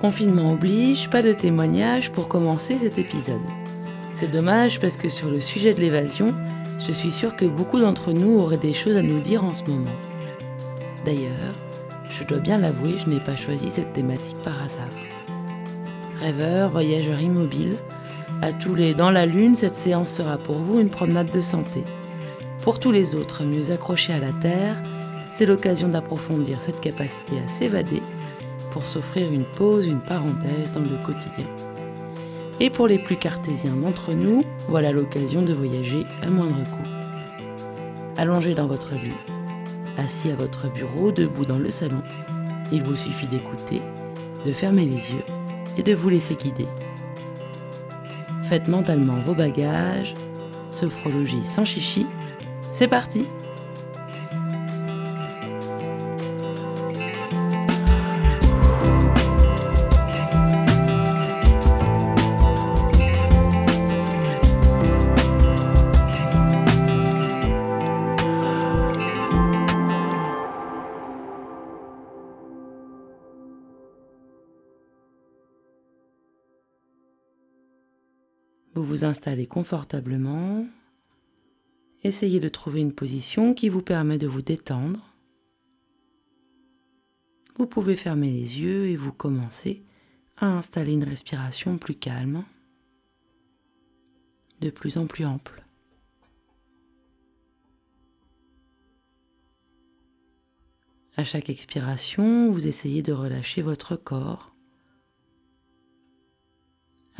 Confinement oblige, pas de témoignage pour commencer cet épisode. C'est dommage parce que sur le sujet de l'évasion, je suis sûre que beaucoup d'entre nous auraient des choses à nous dire en ce moment. D'ailleurs, je dois bien l'avouer, je n'ai pas choisi cette thématique par hasard. Rêveurs, voyageurs immobiles, à tous les dans la lune, cette séance sera pour vous une promenade de santé. Pour tous les autres, mieux accrochés à la terre, c'est l'occasion d'approfondir cette capacité à s'évader pour s'offrir une pause, une parenthèse dans le quotidien. Et pour les plus cartésiens d'entre nous, voilà l'occasion de voyager à moindre coût. Allongé dans votre lit, assis à votre bureau, debout dans le salon, il vous suffit d'écouter, de fermer les yeux et de vous laisser guider. Faites mentalement vos bagages, sophrologie sans chichi, c'est parti Vous vous installez confortablement. Essayez de trouver une position qui vous permet de vous détendre. Vous pouvez fermer les yeux et vous commencez à installer une respiration plus calme, de plus en plus ample. À chaque expiration, vous essayez de relâcher votre corps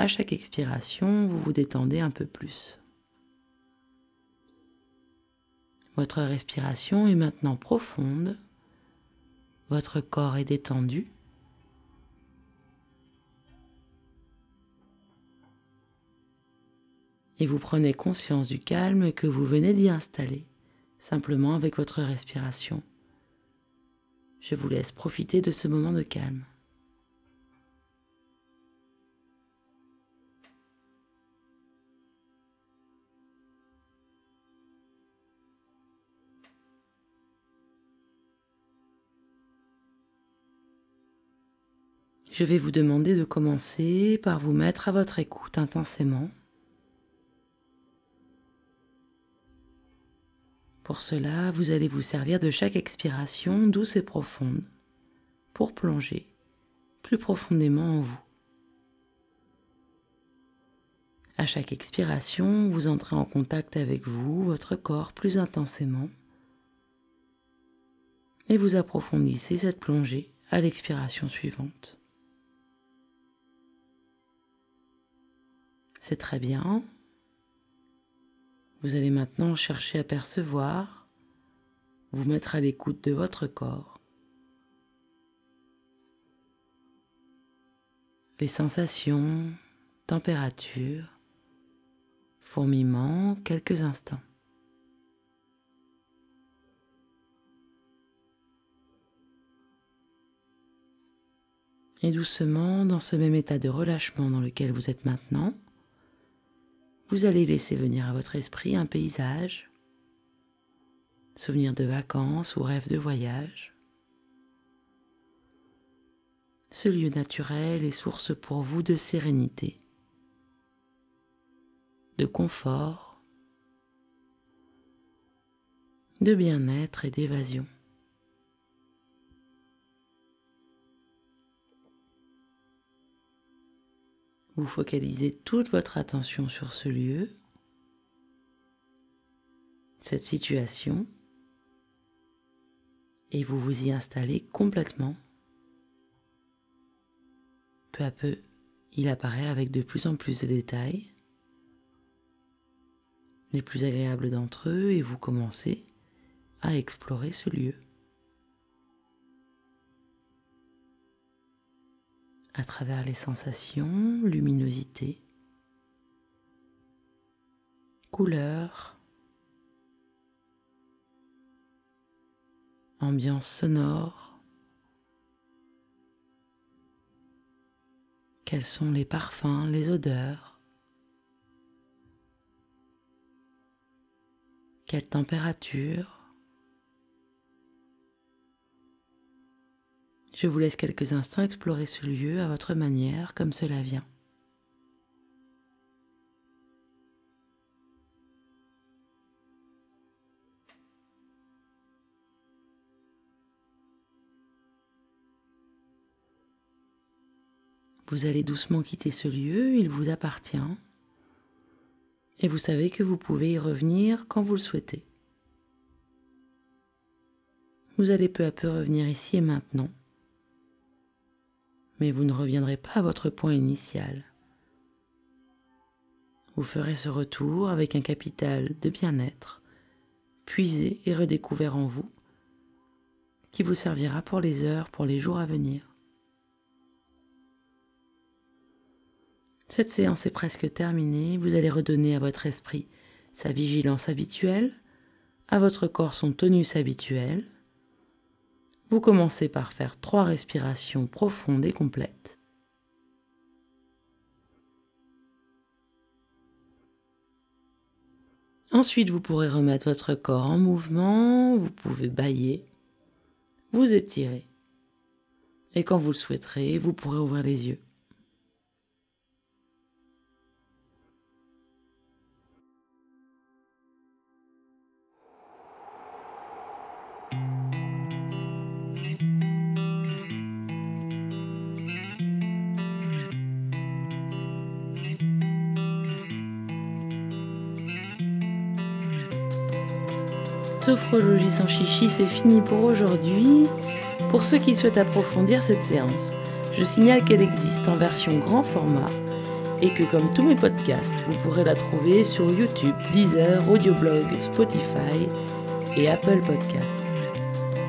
à chaque expiration, vous vous détendez un peu plus. Votre respiration est maintenant profonde. Votre corps est détendu. Et vous prenez conscience du calme que vous venez d'y installer, simplement avec votre respiration. Je vous laisse profiter de ce moment de calme. Je vais vous demander de commencer par vous mettre à votre écoute intensément. Pour cela, vous allez vous servir de chaque expiration douce et profonde pour plonger plus profondément en vous. À chaque expiration, vous entrez en contact avec vous, votre corps plus intensément, et vous approfondissez cette plongée à l'expiration suivante. C'est très bien. Vous allez maintenant chercher à percevoir, vous mettre à l'écoute de votre corps. Les sensations, température, fourmillement, quelques instants. Et doucement, dans ce même état de relâchement dans lequel vous êtes maintenant, vous allez laisser venir à votre esprit un paysage, souvenir de vacances ou rêve de voyage. Ce lieu naturel est source pour vous de sérénité, de confort, de bien-être et d'évasion. Vous focalisez toute votre attention sur ce lieu, cette situation, et vous vous y installez complètement. Peu à peu, il apparaît avec de plus en plus de détails, les plus agréables d'entre eux, et vous commencez à explorer ce lieu. À travers les sensations, luminosité, couleur, ambiance sonore, quels sont les parfums, les odeurs, quelle température, Je vous laisse quelques instants explorer ce lieu à votre manière, comme cela vient. Vous allez doucement quitter ce lieu, il vous appartient. Et vous savez que vous pouvez y revenir quand vous le souhaitez. Vous allez peu à peu revenir ici et maintenant. Mais vous ne reviendrez pas à votre point initial. Vous ferez ce retour avec un capital de bien-être, puisé et redécouvert en vous, qui vous servira pour les heures, pour les jours à venir. Cette séance est presque terminée, vous allez redonner à votre esprit sa vigilance habituelle, à votre corps son tonus habituel. Vous commencez par faire trois respirations profondes et complètes. Ensuite, vous pourrez remettre votre corps en mouvement, vous pouvez bailler, vous étirer. Et quand vous le souhaiterez, vous pourrez ouvrir les yeux. Sophrologie sans chichi, c'est fini pour aujourd'hui. Pour ceux qui souhaitent approfondir cette séance, je signale qu'elle existe en version grand format et que comme tous mes podcasts, vous pourrez la trouver sur YouTube, Deezer, Audioblog, Spotify et Apple Podcasts.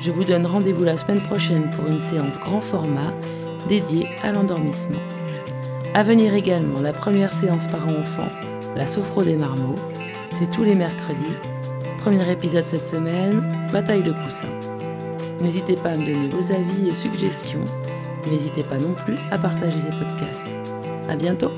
Je vous donne rendez-vous la semaine prochaine pour une séance grand format dédiée à l'endormissement. À venir également la première séance parents-enfants, la sophro des marmots, c'est tous les mercredis Premier épisode cette semaine, bataille de coussins. N'hésitez pas à me donner vos avis et suggestions. N'hésitez pas non plus à partager ces podcasts. À bientôt!